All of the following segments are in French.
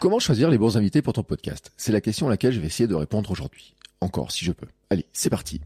Comment choisir les bons invités pour ton podcast? C'est la question à laquelle je vais essayer de répondre aujourd'hui. Encore, si je peux. Allez, c'est parti.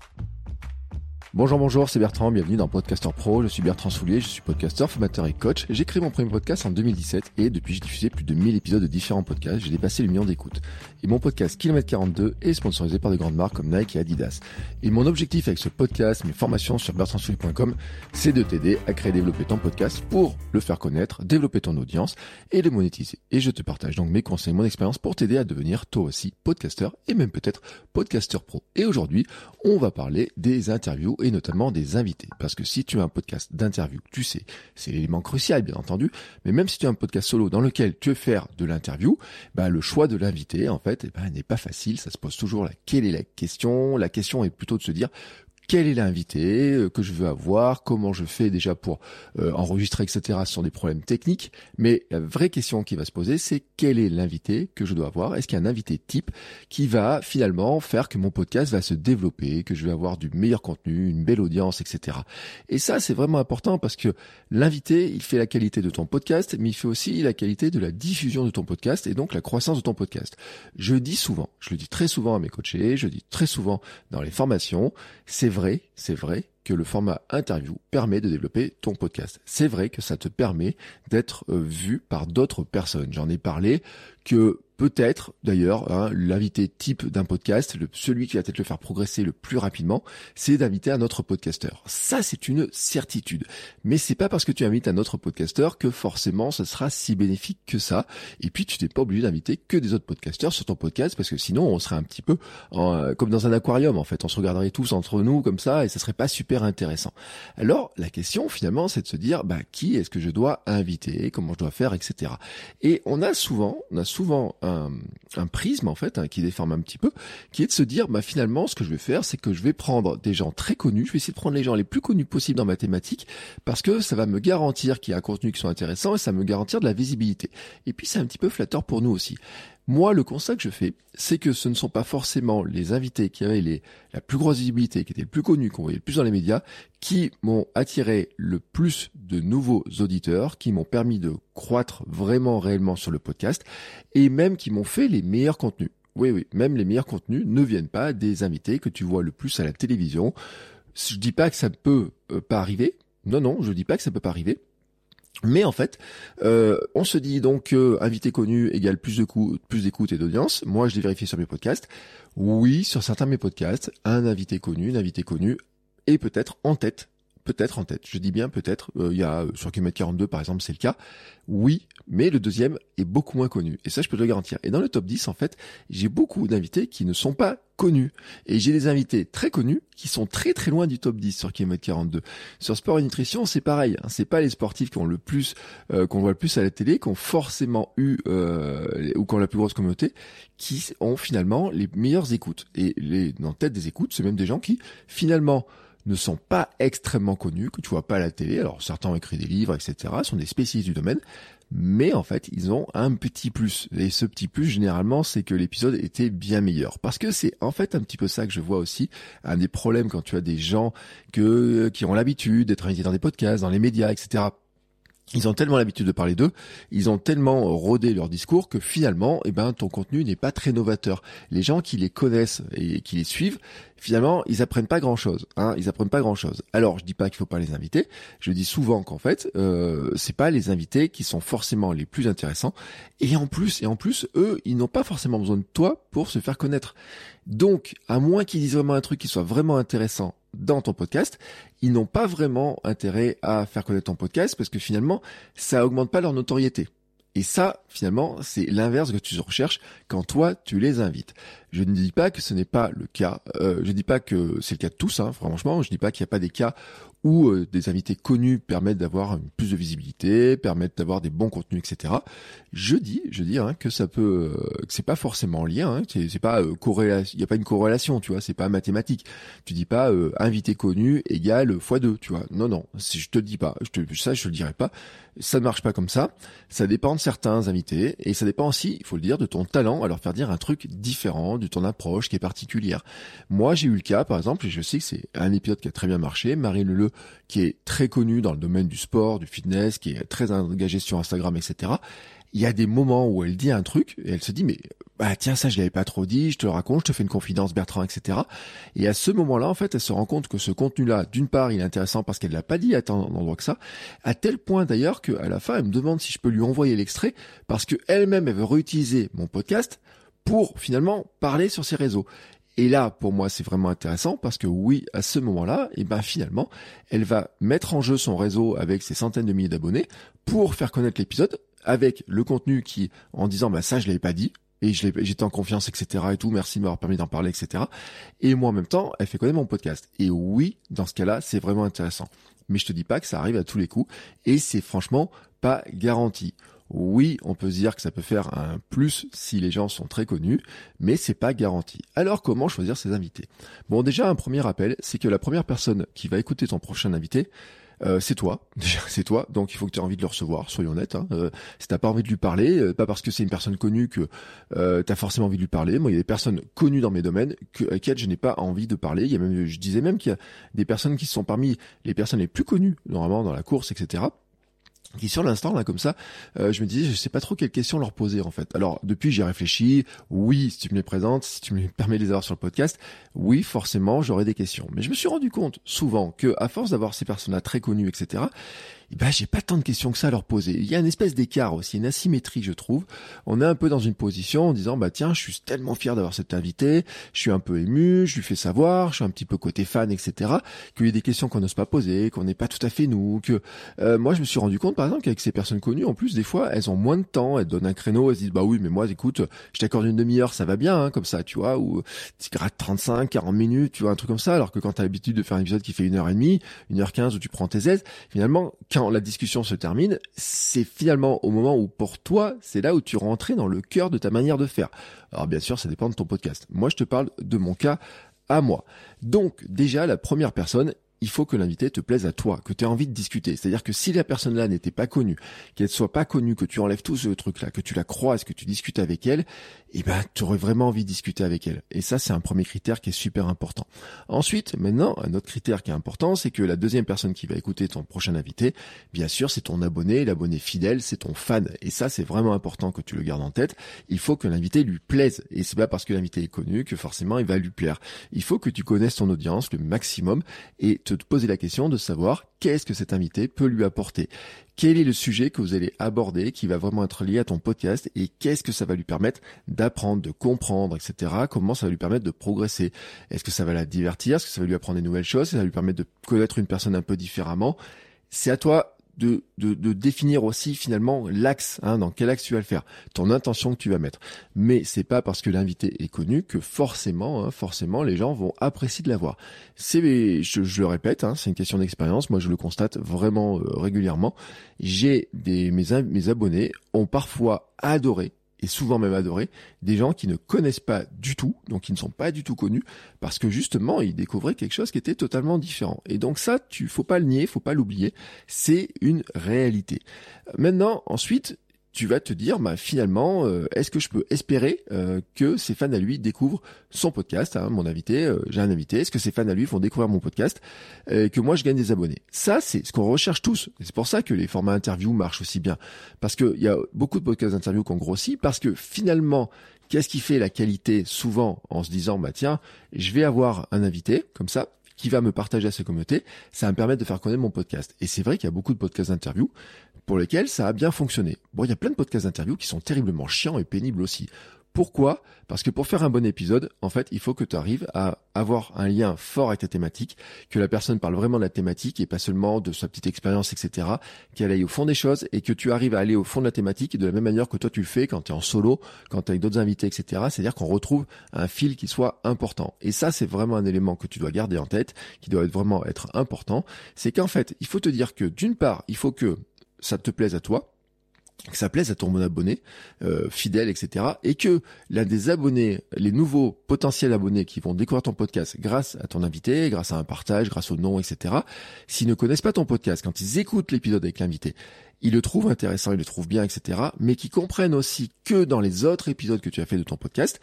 Bonjour, bonjour, c'est Bertrand, bienvenue dans Podcaster Pro. Je suis Bertrand Soulier, je suis podcasteur, formateur et coach. J'ai créé mon premier podcast en 2017 et depuis j'ai diffusé plus de 1000 épisodes de différents podcasts. J'ai dépassé le million d'écoutes. Et mon podcast Kilomètre 42 est sponsorisé par de grandes marques comme Nike et Adidas. Et mon objectif avec ce podcast, mes formations sur bertrandsoulier.com, c'est de t'aider à créer et développer ton podcast pour le faire connaître, développer ton audience et le monétiser. Et je te partage donc mes conseils, mon expérience pour t'aider à devenir toi aussi podcasteur et même peut-être podcasteur pro. Et aujourd'hui, on va parler des interviews et notamment des invités. Parce que si tu as un podcast d'interview, tu sais, c'est l'élément crucial bien entendu, mais même si tu as un podcast solo dans lequel tu veux faire de l'interview, bah, le choix de l'invité en fait eh ben, n'est pas facile, ça se pose toujours la quelle est la question, la question est plutôt de se dire quel est l'invité euh, que je veux avoir, comment je fais déjà pour euh, enregistrer, etc. Ce sont des problèmes techniques. Mais la vraie question qui va se poser, c'est quel est l'invité que je dois avoir? Est-ce qu'il y a un invité type qui va finalement faire que mon podcast va se développer, que je vais avoir du meilleur contenu, une belle audience, etc. Et ça, c'est vraiment important parce que l'invité, il fait la qualité de ton podcast, mais il fait aussi la qualité de la diffusion de ton podcast et donc la croissance de ton podcast. Je dis souvent, je le dis très souvent à mes coachés, je dis très souvent dans les formations, c'est vrai, c'est vrai que le format interview permet de développer ton podcast. C'est vrai que ça te permet d'être euh, vu par d'autres personnes. J'en ai parlé que peut-être d'ailleurs hein, l'invité type d'un podcast, celui qui va peut-être le faire progresser le plus rapidement, c'est d'inviter un autre podcasteur. Ça c'est une certitude. Mais c'est pas parce que tu invites un autre podcasteur que forcément ce sera si bénéfique que ça. Et puis tu n'es pas obligé d'inviter que des autres podcasteurs sur ton podcast parce que sinon on serait un petit peu comme dans un aquarium en fait. On se regarderait tous entre nous comme ça et ça serait pas super intéressant. Alors la question finalement c'est de se dire bah qui est-ce que je dois inviter, comment je dois faire, etc. Et on a souvent, on a souvent un, prisme en fait hein, qui déforme un petit peu, qui est de se dire bah finalement ce que je vais faire c'est que je vais prendre des gens très connus, je vais essayer de prendre les gens les plus connus possibles dans ma thématique parce que ça va me garantir qu'il y a un contenu qui soit intéressant et ça me garantir de la visibilité. Et puis c'est un petit peu flatteur pour nous aussi. Moi, le constat que je fais, c'est que ce ne sont pas forcément les invités qui avaient les, la plus grosse visibilité, qui étaient le plus connus, qu'on voyait le plus dans les médias, qui m'ont attiré le plus de nouveaux auditeurs, qui m'ont permis de croître vraiment réellement sur le podcast, et même qui m'ont fait les meilleurs contenus. Oui, oui, même les meilleurs contenus ne viennent pas des invités que tu vois le plus à la télévision. Je dis pas que ça peut euh, pas arriver. Non, non, je dis pas que ça peut pas arriver. Mais en fait, euh, on se dit donc que invité connu égale plus de coups, plus d'écoute et d'audience. Moi, je l'ai vérifié sur mes podcasts. Oui, sur certains de mes podcasts, un invité connu, une invité connu est peut-être en tête peut-être en tête. Je dis bien peut-être. Euh, il y a euh, sur Kilomètre 42 par exemple, c'est le cas. Oui, mais le deuxième est beaucoup moins connu. Et ça, je peux te le garantir. Et dans le top 10, en fait, j'ai beaucoup d'invités qui ne sont pas connus. Et j'ai des invités très connus qui sont très très loin du top 10 sur Kilomètre 42. Sur Sport et Nutrition, c'est pareil. Hein. C'est pas les sportifs qui ont le plus, euh, qu'on voit le plus à la télé, qui ont forcément eu ou qui ont la plus grosse communauté, qui ont finalement les meilleures écoutes. Et les, dans tête des écoutes, c'est même des gens qui finalement ne sont pas extrêmement connus, que tu vois pas à la télé. Alors certains ont écrit des livres, etc., sont des spécialistes du domaine, mais en fait ils ont un petit plus. Et ce petit plus, généralement, c'est que l'épisode était bien meilleur. Parce que c'est en fait un petit peu ça que je vois aussi, un des problèmes quand tu as des gens que, qui ont l'habitude d'être invités dans des podcasts, dans les médias, etc., ils ont tellement l'habitude de parler d'eux, ils ont tellement rodé leur discours que finalement, eh ben, ton contenu n'est pas très novateur. Les gens qui les connaissent et qui les suivent, finalement, ils apprennent pas grand chose. Hein, ils apprennent pas grand chose. Alors, je dis pas qu'il faut pas les inviter. Je dis souvent qu'en fait, euh, c'est pas les invités qui sont forcément les plus intéressants. Et en plus, et en plus, eux, ils n'ont pas forcément besoin de toi pour se faire connaître. Donc, à moins qu'ils disent vraiment un truc qui soit vraiment intéressant dans ton podcast, ils n'ont pas vraiment intérêt à faire connaître ton podcast parce que finalement, ça augmente pas leur notoriété. Et ça, finalement, c'est l'inverse que tu recherches quand toi, tu les invites. Je ne dis pas que ce n'est pas le cas. Euh, je ne dis pas que c'est le cas de tous, hein, franchement. Je ne dis pas qu'il n'y a pas des cas où euh, des invités connus permettent d'avoir plus de visibilité, permettent d'avoir des bons contenus, etc. Je dis, je dis hein, que ça peut, euh, que c'est pas forcément lié. Hein, c'est pas euh, corrélation, il y a pas une corrélation, tu vois. C'est pas mathématique. Tu dis pas invité connu égale x2, tu vois. Non, non. Si je te le dis pas, je te, ça, je le dirai pas. Ça ne marche pas comme ça. Ça dépend de certains invités et ça dépend aussi, il faut le dire, de ton talent à leur faire dire un truc différent de ton approche qui est particulière. Moi, j'ai eu le cas, par exemple, et je sais que c'est un épisode qui a très bien marché, Marie Leleu, qui est très connue dans le domaine du sport, du fitness, qui est très engagée sur Instagram, etc. Il y a des moments où elle dit un truc et elle se dit mais bah tiens ça je l'avais pas trop dit, je te le raconte, je te fais une confidence Bertrand, etc. Et à ce moment-là en fait elle se rend compte que ce contenu-là, d'une part il est intéressant parce qu'elle l'a pas dit à tant d'endroits que ça, à tel point d'ailleurs qu'à la fin elle me demande si je peux lui envoyer l'extrait parce que elle-même elle veut réutiliser mon podcast pour finalement parler sur ses réseaux. Et là, pour moi, c'est vraiment intéressant parce que oui, à ce moment-là, et eh ben finalement, elle va mettre en jeu son réseau avec ses centaines de milliers d'abonnés pour faire connaître l'épisode avec le contenu qui, en disant, bah ça, je l'avais pas dit, et j'étais en confiance, etc. et tout, merci de m'avoir permis d'en parler, etc. Et moi, en même temps, elle fait connaître mon podcast. Et oui, dans ce cas-là, c'est vraiment intéressant. Mais je te dis pas que ça arrive à tous les coups, et c'est franchement pas garanti. Oui, on peut se dire que ça peut faire un plus si les gens sont très connus, mais c'est pas garanti. Alors comment choisir ses invités? Bon, déjà un premier rappel, c'est que la première personne qui va écouter ton prochain invité, euh, c'est toi, déjà c'est toi, donc il faut que tu aies envie de le recevoir, soyons honnêtes. Hein. Euh, si t'as pas envie de lui parler, euh, pas parce que c'est une personne connue que euh, tu as forcément envie de lui parler. Moi, il y a des personnes connues dans mes domaines que, à je n'ai pas envie de parler. Il y a même, je disais même qu'il y a des personnes qui sont parmi les personnes les plus connues normalement dans la course, etc qui sur l'instant là comme ça, euh, je me disais je sais pas trop quelles questions leur poser en fait. Alors depuis j'ai réfléchi, oui si tu me les présentes, si tu me permets de les avoir sur le podcast, oui forcément j'aurai des questions. Mais je me suis rendu compte souvent que à force d'avoir ces personnes-là très connues etc, ben, j'ai pas tant de questions que ça à leur poser. Il y a une espèce d'écart aussi, une asymétrie, je trouve. On est un peu dans une position en disant, bah tiens, je suis tellement fier d'avoir cet invité, je suis un peu ému, je lui fais savoir, je suis un petit peu côté fan, etc. Qu'il y a des questions qu'on n'ose pas poser, qu'on n'est pas tout à fait nous, que euh, moi je me suis rendu compte, par exemple, qu'avec ces personnes connues, en plus des fois, elles ont moins de temps, elles donnent un créneau, elles se disent, bah oui, mais moi, écoute, je t'accorde une demi-heure, ça va bien, hein, comme ça, tu vois, ou tu grattes 35, 40 minutes, tu vois, un truc comme ça, alors que quand tu as l'habitude de faire un épisode qui fait une heure et demie, une heure quinze où tu prends tes aises, finalement, la discussion se termine, c'est finalement au moment où pour toi, c'est là où tu rentrais dans le cœur de ta manière de faire. Alors bien sûr, ça dépend de ton podcast. Moi, je te parle de mon cas à moi. Donc déjà, la première personne, il faut que l'invité te plaise à toi, que tu aies envie de discuter. C'est-à-dire que si la personne-là n'était pas connue, qu'elle soit pas connue, que tu enlèves tout ce truc-là, que tu la croises, que tu discutes avec elle, eh ben, tu aurais vraiment envie de discuter avec elle. Et ça, c'est un premier critère qui est super important. Ensuite, maintenant, un autre critère qui est important, c'est que la deuxième personne qui va écouter ton prochain invité, bien sûr, c'est ton abonné, l'abonné fidèle, c'est ton fan. Et ça, c'est vraiment important que tu le gardes en tête. Il faut que l'invité lui plaise. Et c'est pas parce que l'invité est connu que forcément il va lui plaire. Il faut que tu connaisses ton audience le maximum et te poser la question de savoir qu'est-ce que cet invité peut lui apporter. Quel est le sujet que vous allez aborder qui va vraiment être lié à ton podcast et qu'est-ce que ça va lui permettre d'apprendre, de comprendre, etc. Comment ça va lui permettre de progresser? Est-ce que ça va la divertir? Est-ce que ça va lui apprendre des nouvelles choses? Est-ce que ça va lui permettre de connaître une personne un peu différemment? C'est à toi de, de, de, définir aussi finalement l'axe, hein, dans quel axe tu vas le faire, ton intention que tu vas mettre. Mais c'est pas parce que l'invité est connu que forcément, hein, forcément, les gens vont apprécier de l'avoir. C'est, je, je, le répète, hein, c'est une question d'expérience. Moi, je le constate vraiment euh, régulièrement. J'ai des mes, mes abonnés ont parfois adoré souvent même adoré, des gens qui ne connaissent pas du tout, donc qui ne sont pas du tout connus, parce que justement, ils découvraient quelque chose qui était totalement différent. Et donc ça, tu faut pas le nier, faut pas l'oublier, c'est une réalité. Maintenant, ensuite, tu vas te dire, bah, finalement, euh, est-ce que je peux espérer euh, que ces fans à lui découvrent son podcast, hein, mon invité, euh, j'ai un invité, est-ce que ces fans à lui vont découvrir mon podcast, et que moi je gagne des abonnés? Ça, c'est ce qu'on recherche tous. C'est pour ça que les formats interview marchent aussi bien, parce qu'il y a beaucoup de podcasts d'interview qui ont grossi, parce que finalement, qu'est-ce qui fait la qualité souvent en se disant, bah tiens, je vais avoir un invité comme ça, qui va me partager à sa communauté, ça va me permettre de faire connaître mon podcast. Et c'est vrai qu'il y a beaucoup de podcasts d'interview pour lesquels ça a bien fonctionné. Bon, il y a plein de podcasts d'interview qui sont terriblement chiants et pénibles aussi. Pourquoi? Parce que pour faire un bon épisode, en fait, il faut que tu arrives à avoir un lien fort avec ta thématique, que la personne parle vraiment de la thématique et pas seulement de sa petite expérience, etc. Qu'elle aille au fond des choses et que tu arrives à aller au fond de la thématique de la même manière que toi tu le fais quand tu es en solo, quand tu avec d'autres invités, etc. C'est-à-dire qu'on retrouve un fil qui soit important. Et ça, c'est vraiment un élément que tu dois garder en tête, qui doit vraiment être important. C'est qu'en fait, il faut te dire que d'une part, il faut que ça te plaise à toi, que ça plaise à ton abonné euh, fidèle, etc. Et que l'un des abonnés, les nouveaux potentiels abonnés qui vont découvrir ton podcast grâce à ton invité, grâce à un partage, grâce au nom, etc. S'ils ne connaissent pas ton podcast, quand ils écoutent l'épisode avec l'invité, ils le trouvent intéressant, ils le trouvent bien, etc. Mais qui comprennent aussi que dans les autres épisodes que tu as fait de ton podcast,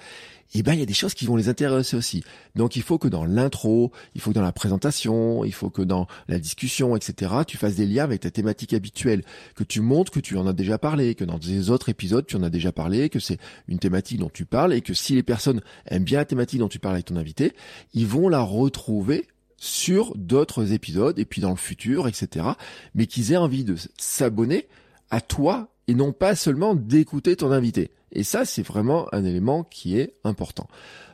eh ben il y a des choses qui vont les intéresser aussi. Donc il faut que dans l'intro, il faut que dans la présentation, il faut que dans la discussion, etc. Tu fasses des liens avec ta thématique habituelle, que tu montres que tu en as déjà parlé, que dans des autres épisodes tu en as déjà parlé, que c'est une thématique dont tu parles et que si les personnes aiment bien la thématique dont tu parles avec ton invité, ils vont la retrouver sur d'autres épisodes et puis dans le futur, etc. Mais qu'ils aient envie de s'abonner à toi et non pas seulement d'écouter ton invité. Et ça, c'est vraiment un élément qui est important.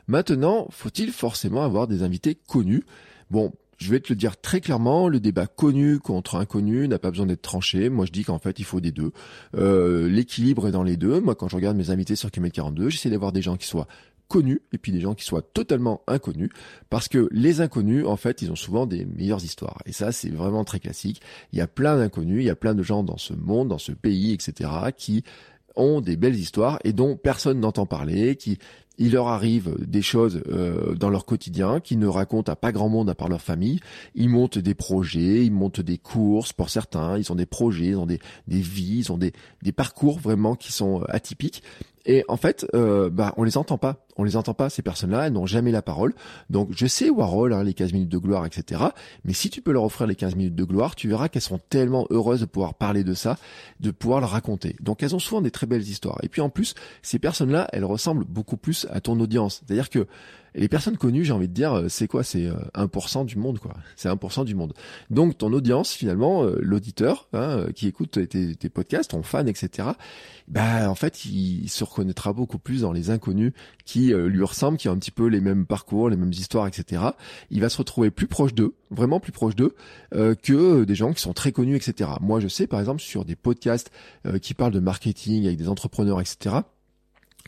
Maintenant, faut-il forcément avoir des invités connus? Bon, je vais te le dire très clairement, le débat connu contre inconnu n'a pas besoin d'être tranché. Moi, je dis qu'en fait, il faut des deux. Euh, l'équilibre est dans les deux. Moi, quand je regarde mes invités sur Kemet 42, j'essaie d'avoir des gens qui soient connus et puis des gens qui soient totalement inconnus parce que les inconnus en fait ils ont souvent des meilleures histoires. Et ça c'est vraiment très classique. Il y a plein d'inconnus il y a plein de gens dans ce monde dans ce pays etc qui ont des belles histoires et dont personne n'entend parler, qui il leur arrive des choses euh, dans leur quotidien qui ne racontent à pas grand monde à part leur famille. Ils montent des projets, ils montent des courses pour certains, ils ont des projets, ils ont des, des vies, ils ont des, des parcours vraiment qui sont atypiques. Et en fait, euh, bah, on les entend pas. On les entend pas, ces personnes-là, elles n'ont jamais la parole. Donc je sais Warhol, hein, les 15 minutes de gloire, etc. Mais si tu peux leur offrir les 15 minutes de gloire, tu verras qu'elles sont tellement heureuses de pouvoir parler de ça, de pouvoir le raconter. Donc elles ont souvent des très belles histoires. Et puis en plus, ces personnes-là, elles ressemblent beaucoup plus à ton audience. C'est-à-dire que les personnes connues, j'ai envie de dire, euh, c'est quoi? C'est 1% euh, du monde, quoi. C'est 1% du monde. Donc ton audience, finalement, euh, l'auditeur hein, qui écoute tes, podcasts, ton fan, etc. Bah en fait, il, se reconnaîtra beaucoup plus dans les inconnus qui lui ressemblent, qui ont un petit peu les mêmes parcours, les mêmes histoires, etc. Il va se retrouver plus proche d'eux, vraiment plus proche d'eux, que des gens qui sont très connus, etc. Moi, je sais, par exemple, sur des podcasts qui parlent de marketing avec des entrepreneurs, etc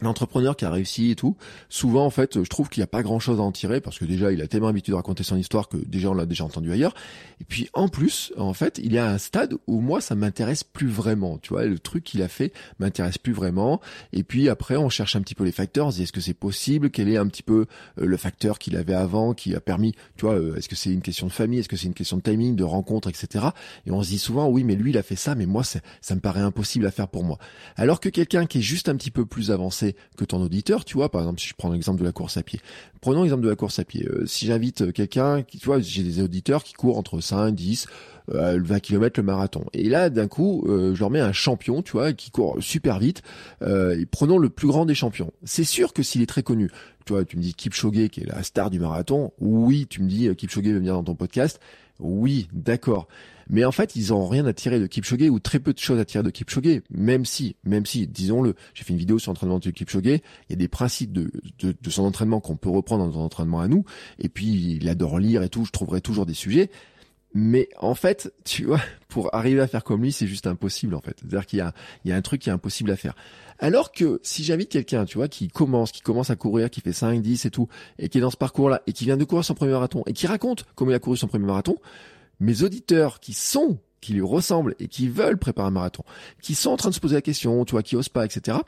l'entrepreneur qui a réussi et tout, souvent en fait, je trouve qu'il n'y a pas grand chose à en tirer parce que déjà il a tellement l'habitude de raconter son histoire que déjà on l'a déjà entendu ailleurs. Et puis en plus, en fait, il y a un stade où moi ça m'intéresse plus vraiment. Tu vois, le truc qu'il a fait m'intéresse plus vraiment. Et puis après, on cherche un petit peu les facteurs. Est-ce que c'est possible? Quel est un petit peu euh, le facteur qu'il avait avant qui a permis Tu vois, euh, est-ce que c'est une question de famille? Est-ce que c'est une question de timing, de rencontre, etc. Et on se dit souvent, oui, mais lui il a fait ça, mais moi ça me paraît impossible à faire pour moi. Alors que quelqu'un qui est juste un petit peu plus avancé que ton auditeur, tu vois, par exemple, si je prends l'exemple de la course à pied. Prenons l'exemple de la course à pied. Euh, si j'invite quelqu'un, tu vois, j'ai des auditeurs qui courent entre 5, 10, 20 km le marathon. Et là, d'un coup, euh, je leur mets un champion, tu vois, qui court super vite. Euh, prenons le plus grand des champions. C'est sûr que s'il est très connu, tu vois, tu me dis Kipchoge qui est la star du marathon. Oui, tu me dis Kipchoge veut venir dans ton podcast. Oui, d'accord. Mais en fait, ils ont rien à tirer de Kipchoge ou très peu de choses à tirer de Kipchoge. Même si, même si, disons-le, j'ai fait une vidéo sur l'entraînement de Kipchoge. Il y a des principes de, de, de son entraînement qu'on peut reprendre dans son entraînement à nous. Et puis, il adore lire et tout. Je trouverai toujours des sujets. Mais en fait, tu vois, pour arriver à faire comme lui, c'est juste impossible en fait. C'est-à-dire qu'il y a, il y a un truc qui est impossible à faire. Alors que si j'invite quelqu'un, tu vois, qui commence, qui commence à courir, qui fait 5, 10 et tout, et qui est dans ce parcours-là, et qui vient de courir son premier marathon, et qui raconte comment il a couru son premier marathon, mes auditeurs qui sont, qui lui ressemblent et qui veulent préparer un marathon, qui sont en train de se poser la question, tu vois, qui osent pas, etc.,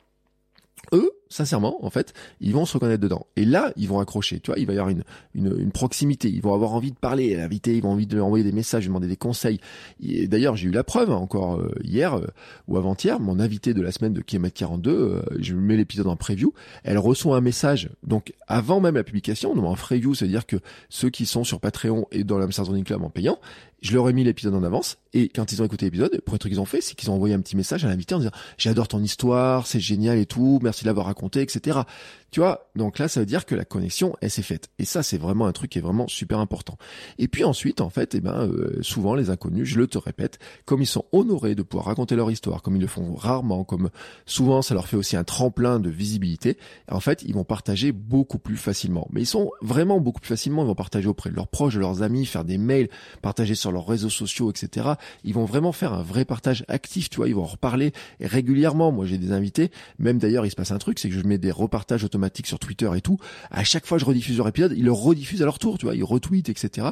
eux, sincèrement, en fait, ils vont se reconnaître dedans. Et là, ils vont accrocher. Tu vois, il va y avoir une, une, proximité. Ils vont avoir envie de parler à l'invité. Ils vont envie de lui envoyer des messages, lui demander des conseils. D'ailleurs, j'ai eu la preuve hein, encore euh, hier euh, ou avant-hier. Mon invité de la semaine de Kilomètre 42, euh, je mets l'épisode en preview. Elle reçoit un message. Donc, avant même la publication, donc en preview, c'est-à-dire que ceux qui sont sur Patreon et dans l'Amsterdam Club en payant, je leur ai mis l'épisode en avance et quand ils ont écouté l'épisode, le premier truc qu'ils ont fait, c'est qu'ils ont envoyé un petit message à l'invité en disant j'adore ton histoire, c'est génial et tout, merci de l'avoir raconté, etc. Tu vois, donc là, ça veut dire que la connexion, elle s'est faite. Et ça, c'est vraiment un truc qui est vraiment super important. Et puis ensuite, en fait, eh ben, euh, souvent les inconnus, je le te répète, comme ils sont honorés de pouvoir raconter leur histoire, comme ils le font rarement, comme souvent ça leur fait aussi un tremplin de visibilité, en fait, ils vont partager beaucoup plus facilement. Mais ils sont vraiment beaucoup plus facilement, ils vont partager auprès de leurs proches, de leurs amis, faire des mails, partager sur leurs réseaux sociaux, etc. Ils vont vraiment faire un vrai partage actif, tu vois, ils vont en reparler régulièrement. Moi, j'ai des invités, même d'ailleurs, il se passe un truc, c'est que je mets des repartages automatiques sur Twitter et tout, à chaque fois je rediffuse leur épisode, ils le rediffusent à leur tour, tu vois, ils retweetent, etc.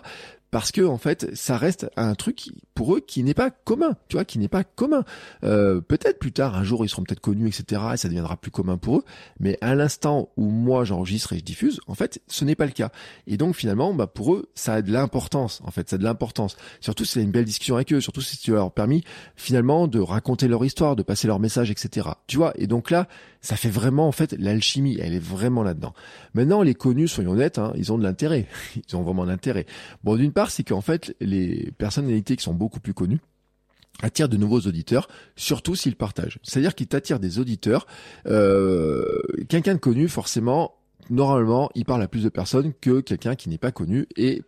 parce que en fait ça reste un truc pour eux qui n'est pas commun, tu vois, qui n'est pas commun. Euh, peut-être plus tard, un jour ils seront peut-être connus, etc. Et ça deviendra plus commun pour eux. Mais à l'instant où moi j'enregistre et je diffuse, en fait, ce n'est pas le cas. Et donc finalement, bah pour eux, ça a de l'importance. En fait, ça a de l'importance. Surtout si c'est une belle discussion avec eux, surtout si tu leur permis finalement de raconter leur histoire, de passer leur message, etc. Tu vois. Et donc là, ça fait vraiment en fait l'alchimie. Elle est vraiment là-dedans. Maintenant, les connus, soyons honnêtes, hein, ils ont de l'intérêt. Ils ont vraiment de l'intérêt. Bon, d'une part, c'est qu'en fait, les personnalités qui sont beaucoup plus connues attirent de nouveaux auditeurs, surtout s'ils partagent. C'est-à-dire qu'ils t'attirent des auditeurs. Euh, quelqu'un de connu, forcément, normalement, il parle à plus de personnes que quelqu'un qui n'est pas connu et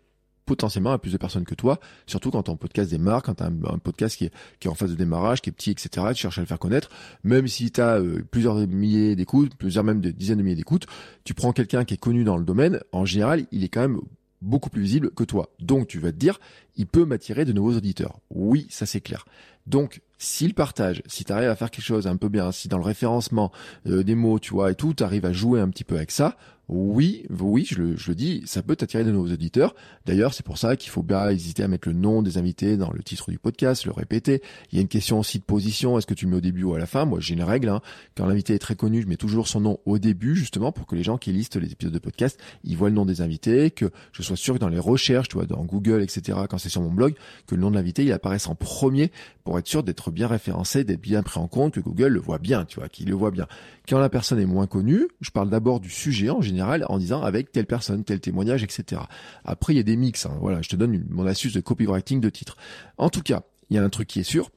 potentiellement à plus de personnes que toi, surtout quand ton podcast démarre, quand tu un, podcast qui est, qui est en phase de démarrage, qui est petit, etc., tu cherches à le faire connaître, même si tu as euh, plusieurs milliers d'écoutes, plusieurs même de dizaines de milliers d'écoutes, tu prends quelqu'un qui est connu dans le domaine, en général, il est quand même beaucoup plus visible que toi. Donc tu vas te dire, il peut m'attirer de nouveaux auditeurs. Oui, ça c'est clair. Donc s'il partage, si tu à faire quelque chose un peu bien, si dans le référencement euh, des mots, tu vois, et tout, tu à jouer un petit peu avec ça, oui, oui, je le, je le dis, ça peut t'attirer de nouveaux auditeurs. D'ailleurs, c'est pour ça qu'il faut bien hésiter à mettre le nom des invités dans le titre du podcast, le répéter. Il y a une question aussi de position. Est-ce que tu mets au début ou à la fin? Moi, j'ai une règle. Hein. Quand l'invité est très connu, je mets toujours son nom au début, justement, pour que les gens qui listent les épisodes de podcast, ils voient le nom des invités, que je sois sûr que dans les recherches, tu vois, dans Google, etc., quand c'est sur mon blog, que le nom de l'invité, il apparaisse en premier pour être sûr d'être bien référencé, d'être bien pris en compte, que Google le voit bien, tu vois, qu'il le voit bien. Quand la personne est moins connue, je parle d'abord du sujet en général en disant avec telle personne, tel témoignage, etc. Après, il y a des mix. Hein. Voilà, je te donne mon astuce de copywriting de titre. En tout cas, il y a un truc qui est sûr,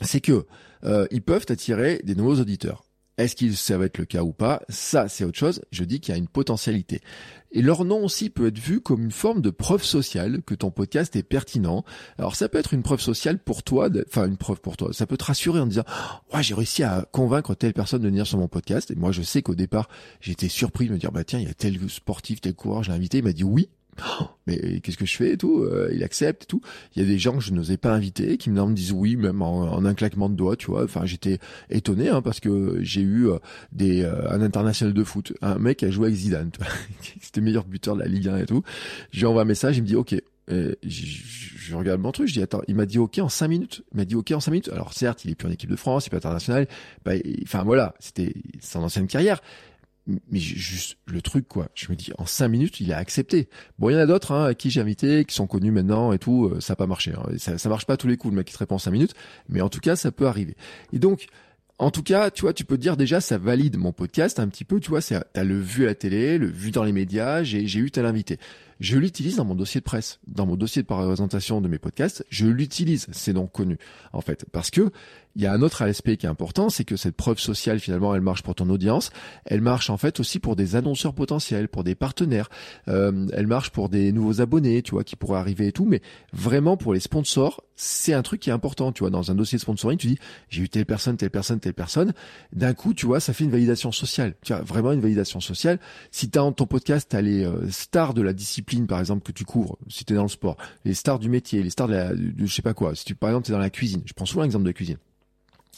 c'est que euh, ils peuvent attirer des nouveaux auditeurs. Est-ce que ça va être le cas ou pas? Ça, c'est autre chose. Je dis qu'il y a une potentialité. Et leur nom aussi peut être vu comme une forme de preuve sociale que ton podcast est pertinent. Alors ça peut être une preuve sociale pour toi, enfin une preuve pour toi. Ça peut te rassurer en disant, ouais, j'ai réussi à convaincre telle personne de venir sur mon podcast. Et moi, je sais qu'au départ, j'étais surpris de me dire, bah tiens, il y a tel sportif, tel coureur, je l'ai invité. Il m'a dit oui. Mais qu'est-ce que je fais et tout euh, Il accepte et tout. Il y a des gens que je n'osais pas inviter qui me disent oui, même en, un claquement de doigts, tu vois. Enfin, j'étais étonné hein, parce que j'ai eu euh, des euh, un international de foot, un mec qui a joué avec Zidane, c'était meilleur buteur de la Ligue 1 et tout. J'ai envoyé un message, il me dit ok. je, je, regarde mon truc, je dis attends, il m'a dit ok en 5 minutes. Il m'a dit ok en 5 minutes. Alors certes, il est plus en équipe de France, il est pas international. Bah, enfin voilà, c'était son ancienne carrière mais juste le truc quoi je me dis en cinq minutes il a accepté bon il y en a d'autres hein, à qui j'ai invité qui sont connus maintenant et tout euh, ça n'a pas marché hein. ça, ça marche pas tous les coups le mec qui te répond en cinq minutes mais en tout cas ça peut arriver et donc en tout cas, tu vois, tu peux te dire déjà, ça valide mon podcast un petit peu, tu vois, t'as le vu à la télé, le vu dans les médias, j'ai eu tel invité. Je l'utilise dans mon dossier de presse, dans mon dossier de présentation de mes podcasts, je l'utilise, c'est donc connu, en fait, parce que il y a un autre aspect qui est important, c'est que cette preuve sociale, finalement, elle marche pour ton audience, elle marche en fait aussi pour des annonceurs potentiels, pour des partenaires, euh, elle marche pour des nouveaux abonnés, tu vois, qui pourraient arriver et tout, mais vraiment pour les sponsors, c'est un truc qui est important, tu vois, dans un dossier de sponsoring, tu dis, j'ai eu telle personne, telle personne, telle personne, d'un coup, tu vois, ça fait une validation sociale, tu vois, vraiment une validation sociale. Si tu as ton podcast, tu as les euh, stars de la discipline, par exemple, que tu couvres, si tu es dans le sport, les stars du métier, les stars de, la, de je sais pas quoi, si tu, par exemple, tu es dans la cuisine, je prends souvent l'exemple de la cuisine.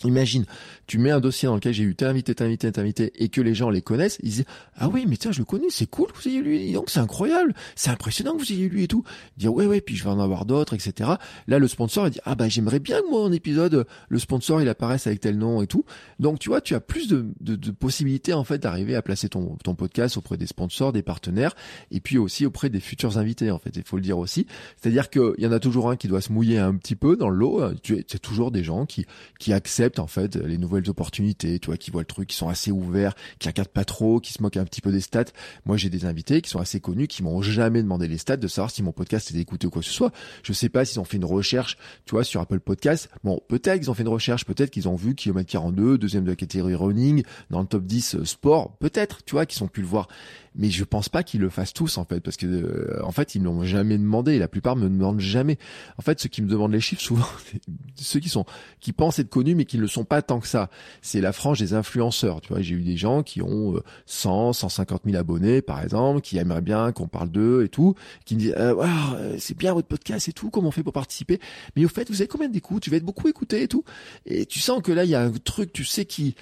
Imagine, tu mets un dossier dans lequel j'ai eu t'es invité, t'es invité, invité, et que les gens les connaissent, ils disent ah oui mais tiens je le connais, c'est cool que vous ayez lu, donc c'est incroyable, c'est impressionnant que vous ayez lu et tout. Dire ouais ouais puis je vais en avoir d'autres etc. Là le sponsor il dit ah bah j'aimerais bien que moi en épisode le sponsor il apparaisse avec tel nom et tout. Donc tu vois tu as plus de, possibilités en fait d'arriver à placer ton podcast auprès des sponsors, des partenaires et puis aussi auprès des futurs invités en fait il faut le dire aussi. C'est-à-dire qu'il y en a toujours un qui doit se mouiller un petit peu dans l'eau. C'est toujours des gens qui qui en fait les nouvelles opportunités, tu vois, qui voient le truc, qui sont assez ouverts, qui regardent pas trop, qui se moquent un petit peu des stats. Moi, j'ai des invités qui sont assez connus, qui m'ont jamais demandé les stats de savoir si mon podcast était écouté ou quoi que ce soit. Je sais pas s'ils ont fait une recherche, tu vois, sur Apple Podcast. Bon, peut-être qu'ils ont fait une recherche, peut-être qu'ils ont vu kilomètre 42, deuxième de la catégorie running, dans le top 10 euh, sport, peut-être, tu vois, qu'ils ont pu le voir mais je pense pas qu'ils le fassent tous en fait parce que euh, en fait ils n'ont jamais demandé. La plupart me demandent jamais. En fait ceux qui me demandent les chiffres souvent ceux qui sont qui pensent être connus mais qui ne le sont pas tant que ça. C'est la frange des influenceurs. Tu vois j'ai eu des gens qui ont 100 150 000 abonnés par exemple qui aimeraient bien qu'on parle d'eux et tout qui me disent euh, euh, c'est bien votre podcast et tout comment on fait pour participer? Mais au fait vous avez combien d'écoutes? Tu vas être beaucoup écouté et tout. Et tu sens que là il y a un truc tu sais qui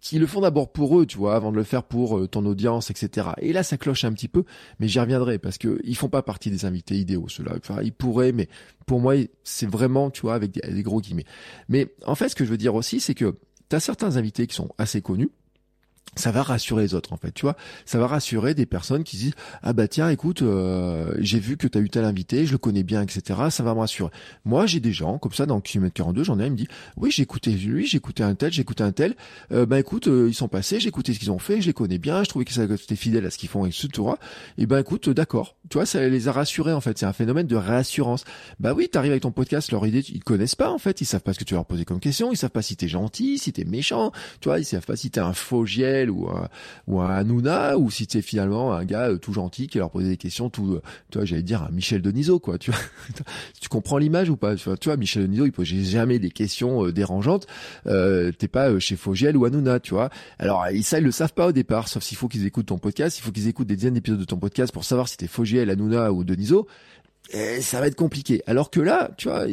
qui le font d'abord pour eux, tu vois, avant de le faire pour euh, ton audience, etc. Et là, ça cloche un petit peu, mais j'y reviendrai parce que ils font pas partie des invités idéaux, ceux-là. Enfin, ils pourraient, mais pour moi, c'est vraiment, tu vois, avec des, des, gros guillemets. Mais en fait, ce que je veux dire aussi, c'est que tu as certains invités qui sont assez connus, ça va rassurer les autres en fait, tu vois. Ça va rassurer des personnes qui disent ah bah tiens écoute euh, j'ai vu que tu as eu tel invité, je le connais bien etc. Ça va me rassurer. Moi j'ai des gens comme ça dans kilomètre 42, j'en ai un me dit oui j'ai écouté lui, j'ai écouté un tel, j'ai écouté un tel. Euh, bah écoute euh, ils sont passés, j'ai écouté ce qu'ils ont fait, je les connais bien, je trouvais que c'était fidèle à ce qu'ils font etc. Et ben écoute d'accord, tu vois ça les a rassurés en fait. C'est un phénomène de réassurance. Bah oui t'arrives avec ton podcast, leur idée ils connaissent pas en fait, ils savent pas ce que tu leur poser comme question, ils savent pas si t'es gentil, si t'es méchant, tu vois ils savent pas si t'es un faux giel ou un, ou un Hanouna ou si c'est finalement un gars euh, tout gentil qui leur posait des questions tout euh, tu vois j'allais dire un Michel Denisot quoi tu vois. Tu comprends l'image ou pas? Tu vois, Michel Denisot il posait jamais des questions euh, dérangeantes. Euh, t'es pas chez Fogiel ou Hanouna tu vois. Alors ça ils le savent pas au départ sauf s'il faut qu'ils écoutent ton podcast. Il faut qu'ils écoutent des dizaines d'épisodes de ton podcast pour savoir si t'es Fogiel Hanouna ou Denisot et ça va être compliqué. Alors que là, tu vois,